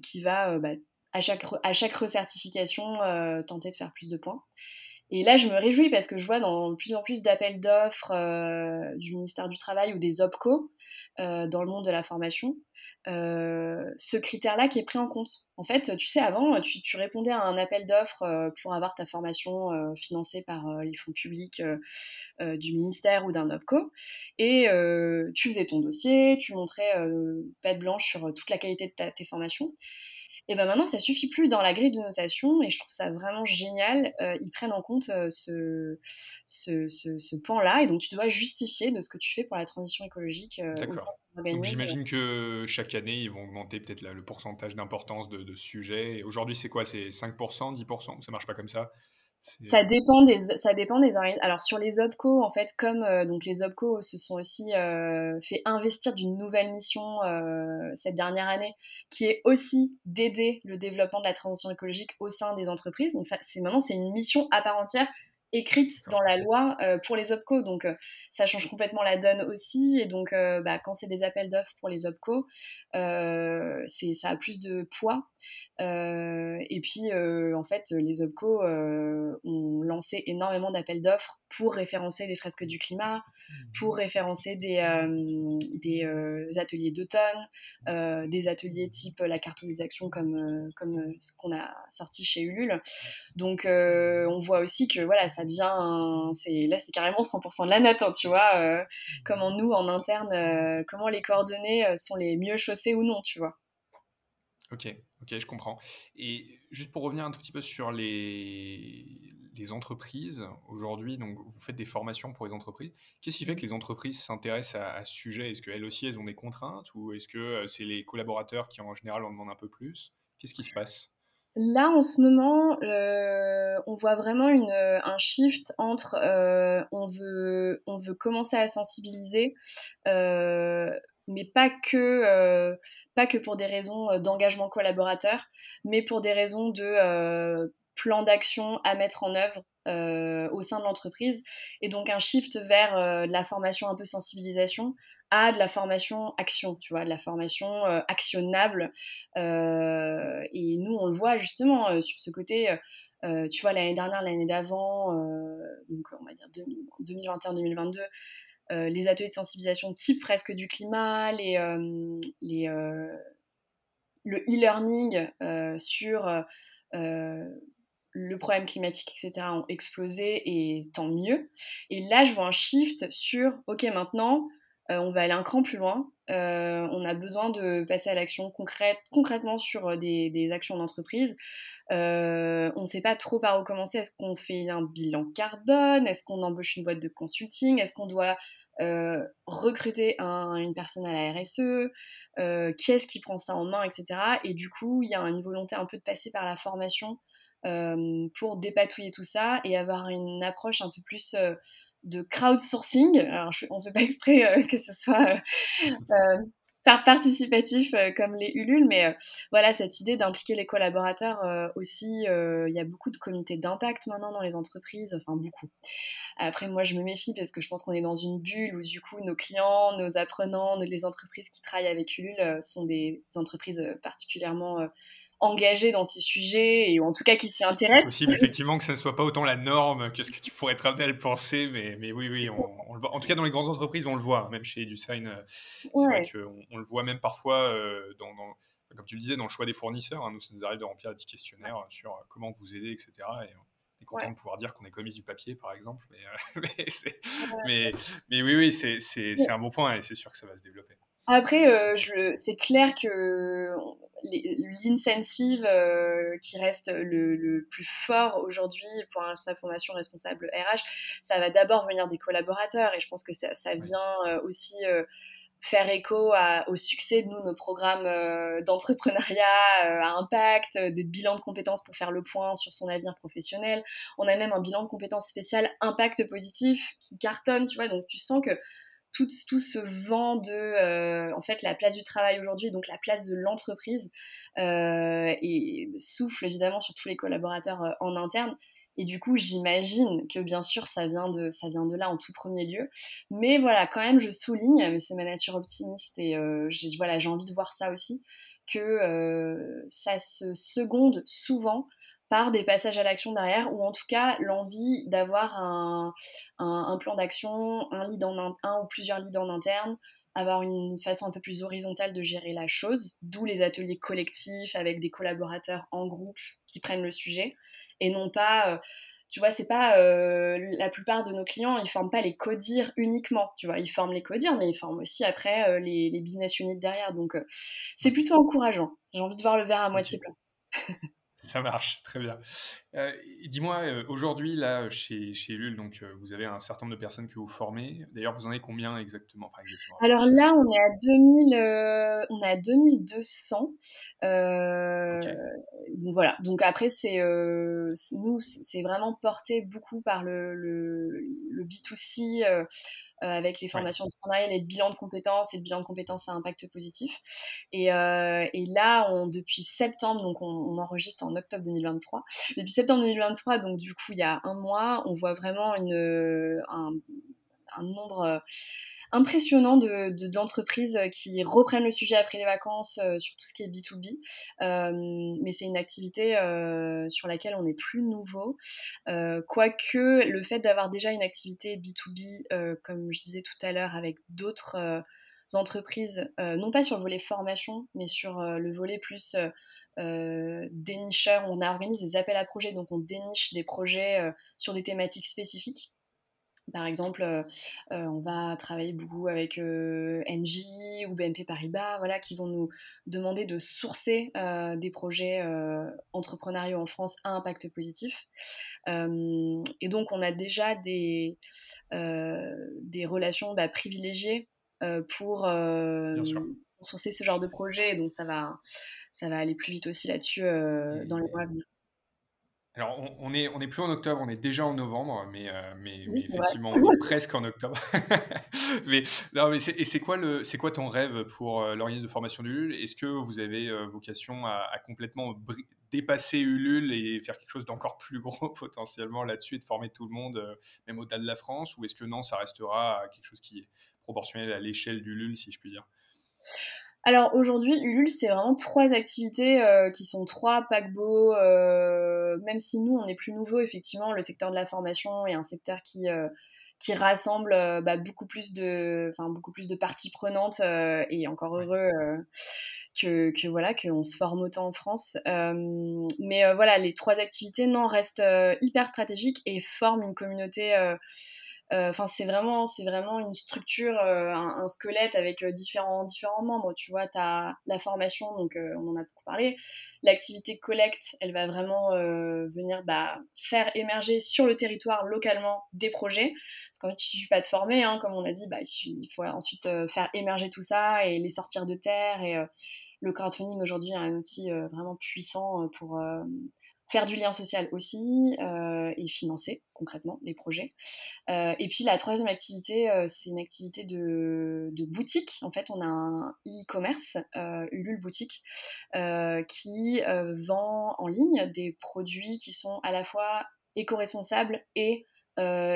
qui va bah, à, chaque, à chaque recertification tenter de faire plus de points. Et là, je me réjouis parce que je vois dans plus en plus d'appels d'offres du ministère du Travail ou des OPCO dans le monde de la formation euh, ce critère-là qui est pris en compte. En fait, tu sais, avant, tu, répondais à un appel d'offres euh, pour avoir ta formation euh, financée par les fonds publics du ministère ou d'un OPCO, et tu faisais ton dossier, tu montrais patte blanche sur toute la qualité de tes formations. Et ben maintenant, ça suffit plus dans la grille de notation, et je trouve ça vraiment génial. ils prennent en compte ce, ce, ce, pan-là, et donc tu dois justifier de ce que tu fais pour la transition écologique au sein J'imagine que chaque année, ils vont augmenter peut-être le pourcentage d'importance de, de sujets. Aujourd'hui, c'est quoi? C'est 5%, 10% Ça marche pas comme ça? Ça dépend des ça dépend des alors sur les opco en fait comme euh, donc les opco se sont aussi euh, fait investir d'une nouvelle mission euh, cette dernière année qui est aussi d'aider le développement de la transition écologique au sein des entreprises donc c'est maintenant c'est une mission à part entière écrite dans la loi pour les OPCO. Donc, ça change complètement la donne aussi. Et donc, bah, quand c'est des appels d'offres pour les OPCO, ça a plus de poids. Et puis, en fait, les OPCO ont lancé énormément d'appels d'offres pour référencer des fresques du climat, mmh. pour référencer des, des ateliers d'automne, des ateliers type la cartonisation comme, comme ce qu'on a sorti chez Ulule. Donc, on voit aussi que voilà, ça devient, là, c'est carrément 100% de la note, hein, tu vois. comment nous, en interne, comment les coordonnées sont les mieux chaussées ou non, tu vois. Ok, ok, je comprends. Et juste pour revenir un tout petit peu sur les, entreprises, aujourd'hui, donc vous faites des formations pour les entreprises. Qu'est-ce qui fait que les entreprises s'intéressent à, ce sujet? Est-ce qu'elles aussi, elles ont des contraintes ou est-ce que euh, c'est les collaborateurs qui, en général, en demandent un peu plus? Qu'est-ce qui se passe? Là, en ce moment, euh, on voit vraiment une, un shift entre euh, on, veut, on veut commencer à sensibiliser, mais pas que, euh, pas que pour des raisons euh, d'engagement collaborateur, mais pour des raisons de euh, plan d'action à mettre en œuvre au sein de l'entreprise. Et donc un shift vers de la formation un peu sensibilisation à de la formation action, tu vois, de la formation actionnable. et nous, on le voit justement sur ce côté. tu vois, l'année dernière, l'année d'avant, donc on va dire 2021-2022, les ateliers de sensibilisation type fresque du climat, les, les, le e-learning sur le problème climatique, etc., ont explosé et tant mieux. Et là, je vois un shift sur, ok, maintenant, euh, on va aller un cran plus loin. Euh, on a besoin de passer à l'action concrète, concrètement sur euh, des, actions d'entreprise. on ne sait pas trop par où commencer. Est-ce qu'on fait un bilan carbone? Est-ce qu'on embauche une boîte de consulting? Est-ce qu'on doit recruter une personne à la RSE, qui est-ce qui prend ça en main, etc. Et du coup, il y a une volonté un peu de passer par la formation pour dépatouiller tout ça et avoir une approche un peu plus de crowdsourcing. Alors, on ne fait pas exprès euh, que ce soit euh, euh, participatif comme les Ulule, mais voilà, cette idée d'impliquer les collaborateurs aussi. Il y a beaucoup de comités d'impact maintenant dans les entreprises, enfin beaucoup. Après, moi, je me méfie parce que je pense qu'on est dans une bulle où, du coup, nos clients, nos apprenants, les entreprises qui travaillent avec Ulule sont des entreprises particulièrement engagé dans ces sujets et en tout cas qui s'y intéresse. C'est possible effectivement que ça ne soit pas autant la norme que ce que tu pourrais être amené à le penser, mais, mais oui, oui, on, le voit. En tout cas, dans les grandes entreprises, on le voit, même chez EduSign, euh, c'est vrai qu'on on le voit même parfois euh, dans, comme tu le disais, dans le choix des fournisseurs. Hein, nous, ça nous arrive de remplir des petits questionnaires sur euh, comment vous aider, etc. Et on est content de pouvoir dire qu'on économise du papier, par exemple. Mais, mais, mais, oui, oui, c'est un bon point et c'est sûr que ça va se développer. Après, c'est clair que l'incentive euh, qui reste le, plus fort aujourd'hui pour sa formation responsable RH, ça va d'abord venir des collaborateurs. Et je pense que ça, vient euh, aussi euh, faire écho au succès de nous, nos programmes d'entrepreneuriat à impact, de bilan de compétences pour faire le point sur son avenir professionnel. On a même un bilan de compétences spécial impact positif qui cartonne, tu vois, donc tu sens que tout, ce vent de euh, en fait la place du travail aujourd'hui, donc la place de l'entreprise, euh, et souffle évidemment sur tous les collaborateurs euh, en interne. Et du coup, j'imagine que bien sûr, ça vient, de, ça vient de là en tout premier lieu. Mais voilà, quand même, je souligne, mais c'est ma nature optimiste et j'ai voilà, envie de voir ça aussi, que ça se seconde souvent par des passages à l'action derrière, ou en tout cas l'envie d'avoir un, plan d'action, un, lead en, un ou plusieurs leads en interne, avoir une façon un peu plus horizontale de gérer la chose, d'où les ateliers collectifs avec des collaborateurs en groupe qui prennent le sujet, et non pas... Euh, tu vois, c'est pas euh, la plupart de nos clients, ils forment pas les codir uniquement, tu vois, ils forment les codir, mais ils forment aussi après euh, les, business units derrière. Donc, c'est plutôt encourageant. J'ai envie de voir le verre à moitié plein. Ça marche, très bien. Euh, dis-moi, euh, aujourd'hui, là, chez, chez Lul, donc, euh, vous avez un certain nombre de personnes que vous formez. D'ailleurs, vous en avez combien exactement, Alors là, on est à 2000, on est à 2200. Donc voilà. Donc après, c'est nous, c'est vraiment porté beaucoup par le, le, le B2C. Euh, avec les formations de et les bilans de compétences et le bilan de compétences à impact positif. Et, euh, et là, on, depuis septembre, donc on, enregistre en octobre 2023, depuis septembre 2023, donc du coup il y a un mois, on voit vraiment une, un, un nombre impressionnant d'entreprises de, qui reprennent le sujet après les vacances euh, sur tout ce qui est B2B. Euh, mais c'est une activité euh, sur laquelle on n'est plus nouveau. quoique le fait d'avoir déjà une activité B2B, comme je disais tout à l'heure, avec d'autres entreprises, non pas sur le volet formation, mais sur le volet plus dénicheur. On organise des appels à projets, donc on déniche des projets sur des thématiques spécifiques. Par exemple, euh, euh, on va travailler beaucoup avec euh, NJ ou BNP Paribas, voilà, qui vont nous demander de sourcer des projets entrepreneuriaux en France à impact positif. et donc, on a déjà des, des relations bah, privilégiées pour sourcer ce genre de projet. Donc, ça va, ça va aller plus vite aussi là-dessus dans les mois à venir. Alors, on, est, on est plus en octobre, on est déjà en novembre, mais, euh, mais, effectivement, on est presque en octobre. mais, non, mais et c'est quoi, le, quoi ton rêve pour euh, l'organisme de formation d'Ulule? Est-ce que vous avez euh, vocation à, complètement dépasser Ulule et faire quelque chose d'encore plus gros potentiellement là-dessus et de former tout le monde, même au-delà de la France? Ou est-ce que non, ça restera quelque chose qui est proportionnel à l'échelle d'Ulule, si je puis dire? Alors aujourd'hui, Ulule, c'est vraiment trois activités euh, qui sont trois paquebots. Euh, même si nous, on est plus nouveau, effectivement, le secteur de la formation est un secteur qui, euh, qui rassemble bah, beaucoup plus de, enfin beaucoup plus de parties prenantes et encore heureux que, que, voilà qu'on se forme autant en France. mais voilà, les trois activités non restent hyper stratégiques et forment une communauté enfin, c'est vraiment, c'est vraiment une structure, euh, un, squelette avec euh, différents, différents membres. Tu vois, tu as la formation, donc on en a beaucoup parlé. L'activité collecte, elle va vraiment venir bah, faire émerger sur le territoire localement des projets. Parce qu'en fait, il suffit pas de former, hein, comme on a dit, bah, il, faut ensuite faire émerger tout ça et les sortir de terre. Et le crowdfunding aujourd'hui est un outil vraiment puissant pour faire du lien social aussi euh, et financer concrètement les projets. Euh, et puis la troisième activité, euh, c'est une activité de, boutique. En fait, on a un e-commerce, Ulule Boutique, qui vend en ligne des produits qui sont à la fois éco-responsables et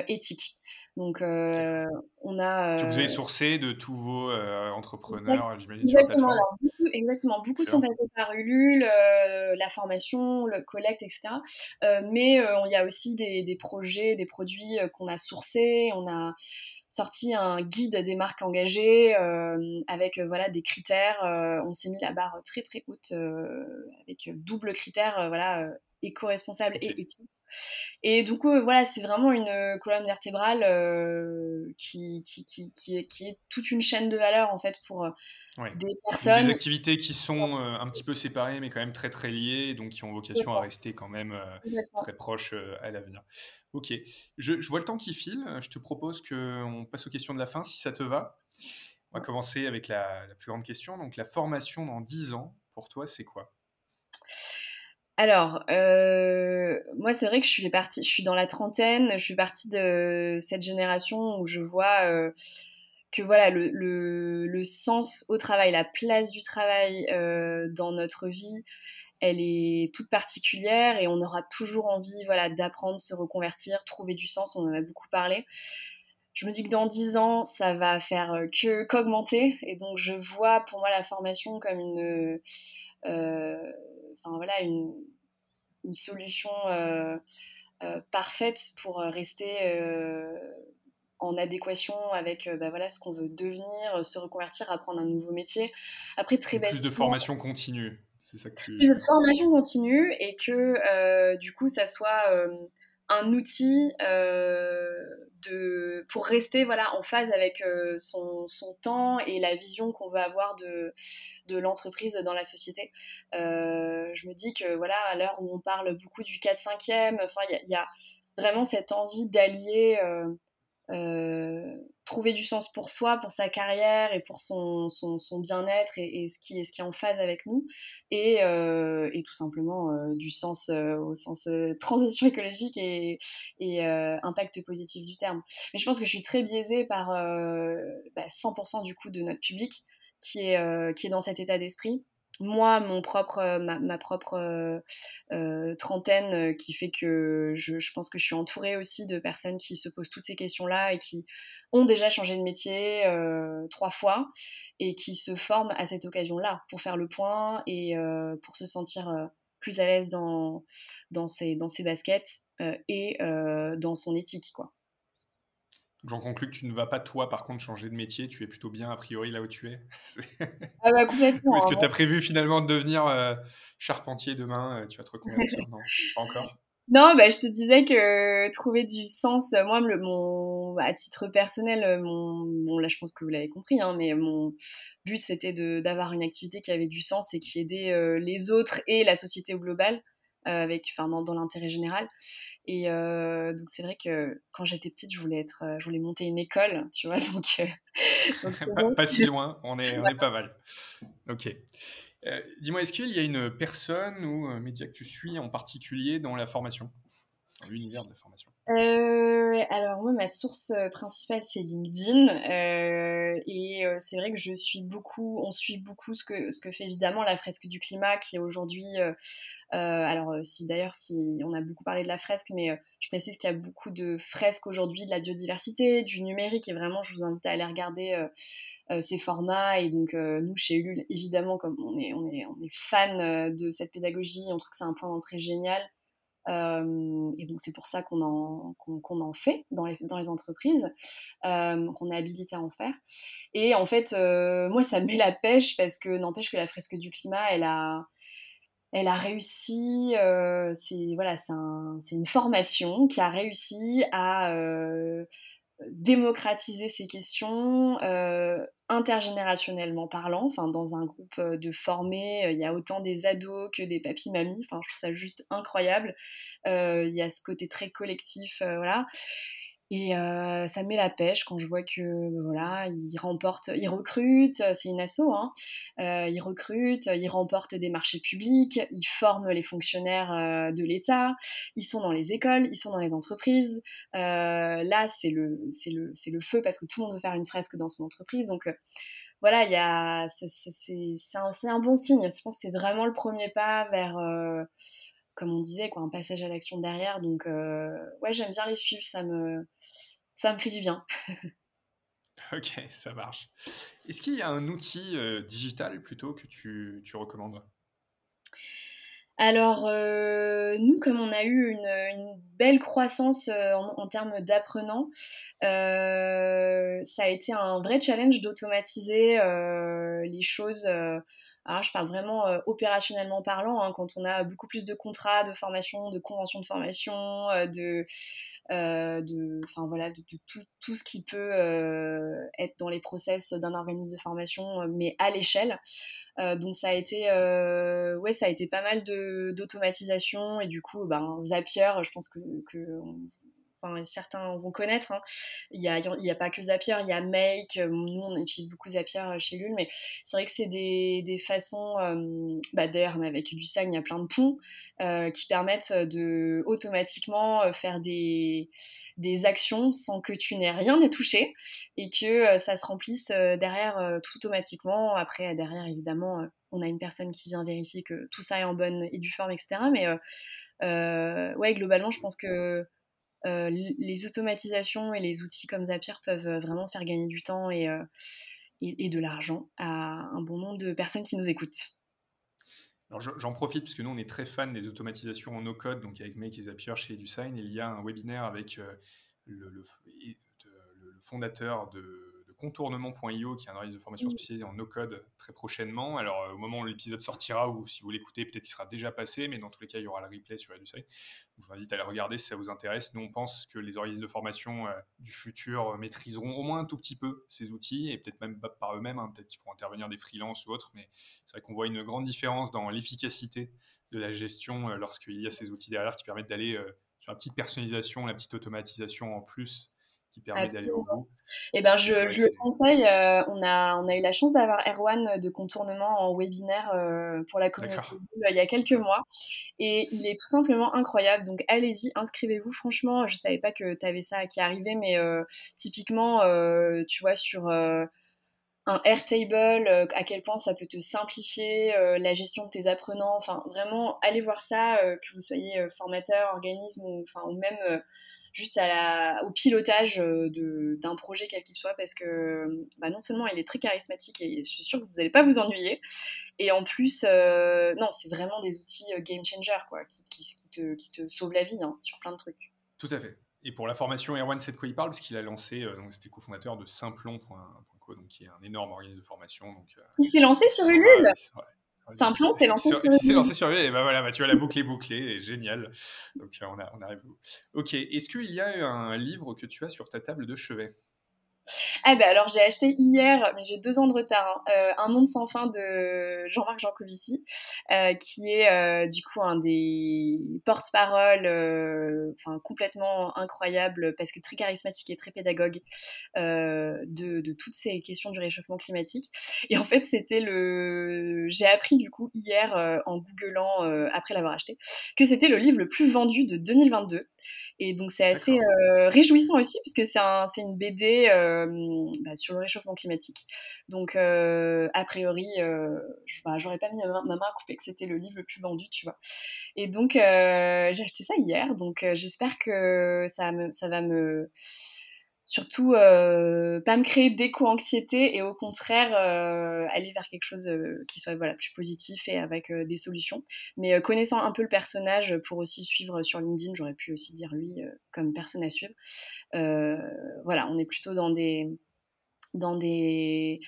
éthiques. Donc, euh, on a. vous avez euh, sourcé de tous vos euh, entrepreneurs, j'imagine. Exactement. Alors, beaucoup, exactement. Beaucoup sont passés par Ulule, la formation, le collecte, etc. mais il y a aussi des, des projets, des produits qu'on a sourcés. On a sorti un guide des marques engagées avec voilà des critères. on s'est mis la barre très très haute avec double critère, voilà éco-responsable et éthique. Et du coup, voilà, c'est vraiment une euh, colonne vertébrale euh, qui, qui, qui, qui, est, qui, est, toute une chaîne de valeur en fait pour euh, des personnes. Des activités qui sont un petit peu séparées mais quand même très très liées, donc qui ont vocation à rester quand même très proches à l'avenir. Ok, je, je, vois le temps qui file, je te propose qu'on passe aux questions de la fin si ça te va. On va commencer avec la, la plus grande question. Donc la formation dans 10 ans, pour toi, c'est quoi? Alors, euh, moi, c'est vrai que je suis partie, je suis dans la trentaine, je suis partie de cette génération où je vois euh, que voilà le, le, sens au travail, la place du travail euh, dans notre vie, elle est toute particulière et on aura toujours envie voilà d'apprendre, se reconvertir, trouver du sens. On en a beaucoup parlé. Je me dis que dans dix ans, ça va faire que qu'augmenter et donc je vois pour moi la formation comme une voilà, une, solution euh, euh, parfaite pour rester euh, en adéquation avec bah, voilà, ce qu'on veut devenir, se reconvertir, apprendre un nouveau métier. Après, très Plus de formation continue. C'est ça que Plus de formation continue et que du coup, ça soit un outil euh, de, pour rester voilà, en phase avec euh, son, temps et la vision qu'on veut avoir de, l'entreprise dans la société. Euh, je me dis que voilà, à l'heure où on parle beaucoup du 4-5e, enfin, il y, a vraiment cette envie d'allier trouver du sens pour soi, pour sa carrière et pour son, son, son bien-être et, ce, qui, ce qui est en phase avec nous, et, euh, et tout simplement euh, du sens au sens transition écologique et, et impact positif du terme. Mais je pense que je suis très biaisée par bah, 100% du coup de notre public qui est, qui est dans cet état d'esprit moi, mon propre, euh, ma, propre euh, euh, trentaine qui fait que je, pense que je suis entourée aussi de personnes qui se posent toutes ces questions-là et qui ont déjà changé de métier trois fois et qui se forment à cette occasion-là pour faire le point et pour se sentir plus à l'aise dans, dans, ses, dans ses baskets et dans son éthique. quoi. J'en conclus que tu ne vas pas, toi, par contre, changer de métier. Tu es plutôt bien, a priori, là où tu es. ah bah, complètement. Est-ce que hein, tu as prévu finalement de devenir euh, charpentier demain euh, Tu vas te reconvertir? Non, pas encore non, bah, je te disais que trouver du sens, moi, le, mon, à titre personnel, mon, bon, là, je pense que vous l'avez compris, hein, mais mon but, c'était d'avoir une activité qui avait du sens et qui aidait euh, les autres et la société au global. Euh, avec, enfin, dans, l'intérêt général. Et euh, donc c'est vrai que quand j'étais petite, je voulais être, euh, je voulais monter une école, tu vois. Donc, pas, si loin, on est, on est pas mal. Ok. Dis-moi, est-ce qu'il y a une personne ou un média que tu suis en particulier dans la formation, dans l'univers de la formation euh, alors moi, ma source euh, principale c'est LinkedIn euh, et euh, c'est vrai que je suis beaucoup, on suit beaucoup ce que ce que fait évidemment la fresque du climat qui est aujourd'hui. alors si d'ailleurs si on a beaucoup parlé de la fresque, mais je précise qu'il y a beaucoup de fresques aujourd'hui de la biodiversité, du numérique et vraiment je vous invite à aller regarder. ces formats et donc nous chez Ulule évidemment comme on est on est on est fan de cette pédagogie on trouve que c'est un point d'entrée génial et donc c'est pour ça qu'on en, qu'on, en fait dans les, dans les entreprises, qu'on est habilité à en faire. Et en fait, moi, ça me met la pêche parce que n'empêche que la fresque du climat, elle a, elle a réussi, c'est voilà, c'est une formation qui a réussi à démocratiser ces questions euh, intergénérationnellement parlant. Enfin, dans un groupe euh, de formés, euh, il y a autant des ados que des papis-mamies. Enfin, je trouve ça juste incroyable. Il y a ce côté très collectif, voilà. Et euh, ça me met la pêche quand je vois que voilà, ils remportent, ils recrutent, c'est une asso, hein, euh, ils recrutent, ils remportent des marchés publics, ils forment les fonctionnaires euh, de l'État, ils sont dans les écoles, ils sont dans les entreprises. là, c'est le, c'est le, c'est le feu parce que tout le monde veut faire une fresque dans son entreprise, donc voilà, il y a, c'est, c'est un bon signe. Je pense que c'est vraiment le premier pas vers comme on disait, quoi, un passage à l'action derrière. Donc, euh, ouais, j'aime bien les suivre, ça me, ça me fait du bien. ok, ça marche. Est-ce qu'il y a un outil euh, digital plutôt que tu, tu recommandes? Alors, euh, nous, comme on a eu une, belle croissance en, termes d'apprenants, ça a été un vrai challenge d'automatiser les choses alors, je parle vraiment euh, opérationnellement parlant, hein, quand on a beaucoup plus de contrats de formation, de conventions de formation, euh, de, euh, voilà, de, tout, ce qui peut être dans les process d'un organisme de formation, mais à l'échelle. donc ça a été, ouais, ça a été pas mal d'automatisation et du coup, ben, Zapier, je pense que certains vont connaître. Hein. Il n'y a, y a, pas que Zapier, il y a Make. Euh, nous, on utilise beaucoup Zapier euh, chez Lul, mais c'est vrai que c'est des, des, façons. Euh, bah, D'ailleurs, avec du il y a plein de ponts qui permettent de automatiquement faire des, des actions sans que tu n'aies rien à toucher et que ça se remplisse derrière tout automatiquement. Après, derrière, évidemment, on a une personne qui vient vérifier que tout ça est en bonne et due forme, etc. Mais ouais, globalement, je pense que euh, les automatisations et les outils comme Zapier peuvent euh, vraiment faire gagner du temps euh, et, et, de l'argent à un bon nombre de personnes qui nous écoutent. Alors j'en profite puisque nous on est très fans des automatisations en no-code, donc avec Make et Zapier chez EduSign. Il y a un webinaire avec le, le, fondateur de contournement.io, qui est un organisme de formation spécialisé en no-code très prochainement. Alors, euh, au moment où l'épisode sortira, ou si vous l'écoutez, peut-être il sera déjà passé, mais dans tous les cas, il y aura le replay sur EduSite. Je vous invite à aller regarder si ça vous intéresse. Nous, on pense que les organismes de formation euh, du futur euh, maîtriseront au moins un tout petit peu ces outils, et peut-être même par eux-mêmes. Hein. peut-être qu'ils feront intervenir des freelances ou autres, mais c'est vrai qu'on voit une grande différence dans l'efficacité de la gestion lorsqu'il y a ces outils derrière qui permettent d'aller sur la petite personnalisation, la petite automatisation en plus qui permet d'aller au bout. Et eh ben, je, je le conseille. Euh, on, a, on a eu la chance d'avoir Erwan de contournement en webinaire euh, pour la communauté il y a quelques mois. Et il est tout simplement incroyable. Donc, allez-y, inscrivez-vous. Franchement, je savais pas que tu avais ça qui arrivait, mais euh, typiquement, tu vois, sur un Airtable, à quel point ça peut te simplifier la gestion de tes apprenants. Enfin, vraiment, allez voir ça, que vous soyez formateur, organisme ou, enfin, ou même juste à la, au pilotage euh, d'un projet quel qu'il soit parce que bah, non seulement il est très charismatique et je suis sûre que vous n'allez pas vous ennuyer et en plus euh, non c'est vraiment des outils euh, game changer quoi qui, qui, te, qui te sauvent la vie hein, sur plein de trucs. Tout à fait. Et pour la formation, Erwan sait de quoi il parle, parce qu'il a lancé, donc c'était cofondateur de Simplon.co, donc qui est un énorme organisme de formation. Donc, il s'est lancé sur Ulule? Simplon s'est lancé sur, sur lancé sur et ben voilà, bah, tu vois la boucle est bouclée, génial. Donc on, a, on arrive. Ok, est-ce qu'il y a un livre que tu as sur ta table de chevet? Ah ben alors j'ai acheté hier, mais j'ai deux ans de retard, hein, euh, Un monde sans fin de Jean-Marc Jancovici, euh, qui est euh, du coup un des porte-parole, enfin complètement incroyable parce que très charismatique et très pédagogue de, de, toutes ces questions du réchauffement climatique. Et en fait c'était le, j'ai appris du coup hier en googlant après l'avoir acheté que c'était le livre le plus vendu de 2022. Et donc c'est assez réjouissant aussi puisque c'est un, une BD bah, sur le réchauffement climatique. Donc, euh, a priori, euh, bah, j'aurais pas mis ma main, à couper que c'était le livre le plus vendu, tu vois. Et donc, euh, j'ai acheté ça hier, donc j'espère que ça, ça va me surtout pas me créer d'éco-anxiété et au contraire aller vers quelque chose qui soit voilà, plus positif et avec des solutions. Mais connaissant un peu le personnage pour aussi suivre sur LinkedIn, j'aurais pu aussi dire lui comme personne à suivre. voilà, on est plutôt dans des dans des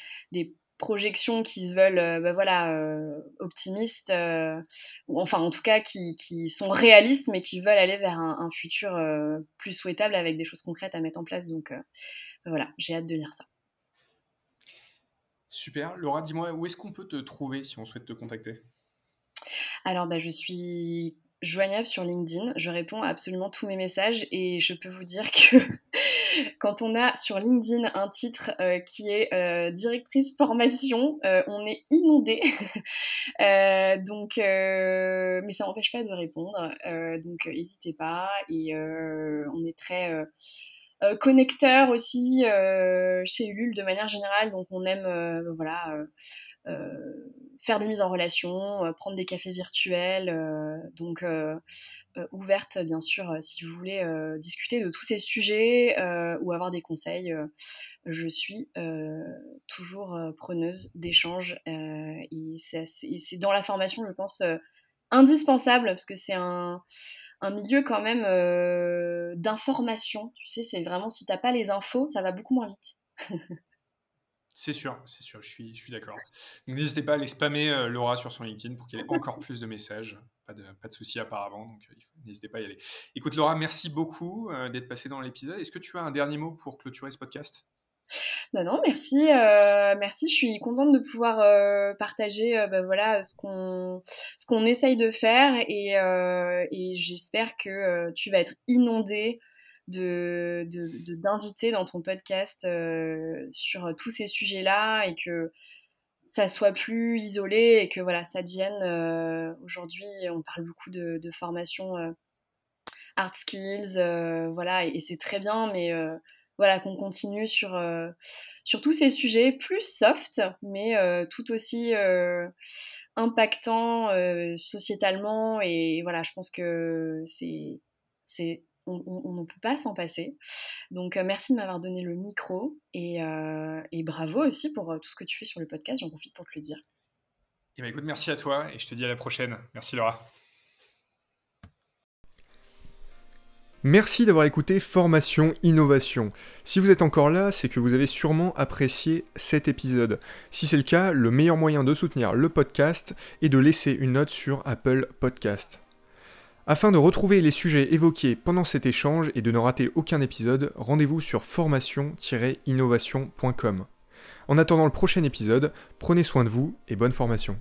projections qui se veulent euh, bah voilà, euh, optimistes, euh, ou enfin en tout cas qui, qui, sont réalistes, mais qui veulent aller vers un, futur plus souhaitable avec des choses concrètes à mettre en place. Donc voilà, j'ai hâte de lire ça. Super. Laura, dis-moi, où est-ce qu'on peut te trouver si on souhaite te contacter? Alors, bah, je suis joignable sur LinkedIn. Je réponds à absolument tous mes messages et je peux vous dire que quand on a sur LinkedIn un titre euh, qui est euh, directrice formation, euh, on est inondé. donc, mais ça n'empêche pas de répondre. donc, n'hésitez pas. Et on est très connecteur aussi chez Ulule de manière générale. Donc, on aime, voilà faire des mises en relation, euh, prendre des cafés virtuels, euh, donc ouverte bien sûr si vous voulez discuter de tous ces sujets ou avoir des conseils. je suis toujours preneuse d'échanges et c'est dans la formation, je pense, indispensable parce que c'est un, un, milieu quand même d'information. Tu sais, c'est vraiment si t'as pas les infos, ça va beaucoup moins vite. C'est sûr, c'est sûr, je suis, je suis d'accord. Donc n'hésitez pas à aller spammer euh, Laura sur son LinkedIn pour qu'elle ait encore plus de messages. Pas de, pas de soucis apparemment, donc euh, n'hésitez pas à y aller. Écoute Laura, merci beaucoup euh, d'être passée dans l'épisode. Est-ce que tu as un dernier mot pour clôturer ce podcast? Bah non, merci, merci. Je suis contente de pouvoir partager, bah voilà, ce qu'on ce qu'on essaye de faire et, et j'espère que tu vas être inondée de, d'inviter dans ton podcast euh, sur tous ces sujets-là et que ça soit plus isolé et que voilà, ça devienne euh, aujourd'hui, on parle beaucoup de, formation euh, hard skills, voilà, et, c'est très bien, mais voilà, qu'on continue sur, sur tous ces sujets plus soft, mais tout aussi impactant sociétalement. Et voilà, je pense que c'est, c'est on, ne peut pas s'en passer. Donc euh, merci de m'avoir donné le micro et, euh, bravo aussi pour euh, tout ce que tu fais sur le podcast, j'en profite pour te le dire. Eh ben, écoute, merci à toi et je te dis à la prochaine. Merci Laura. Merci d'avoir écouté Formation Innovation. Si vous êtes encore là, c'est que vous avez sûrement apprécié cet épisode. Si c'est le cas, le meilleur moyen de soutenir le podcast est de laisser une note sur Apple Podcast. Afin de retrouver les sujets évoqués pendant cet échange et de ne rater aucun épisode, rendez-vous sur formation-innovation.com. En attendant le prochain épisode, prenez soin de vous et bonne formation.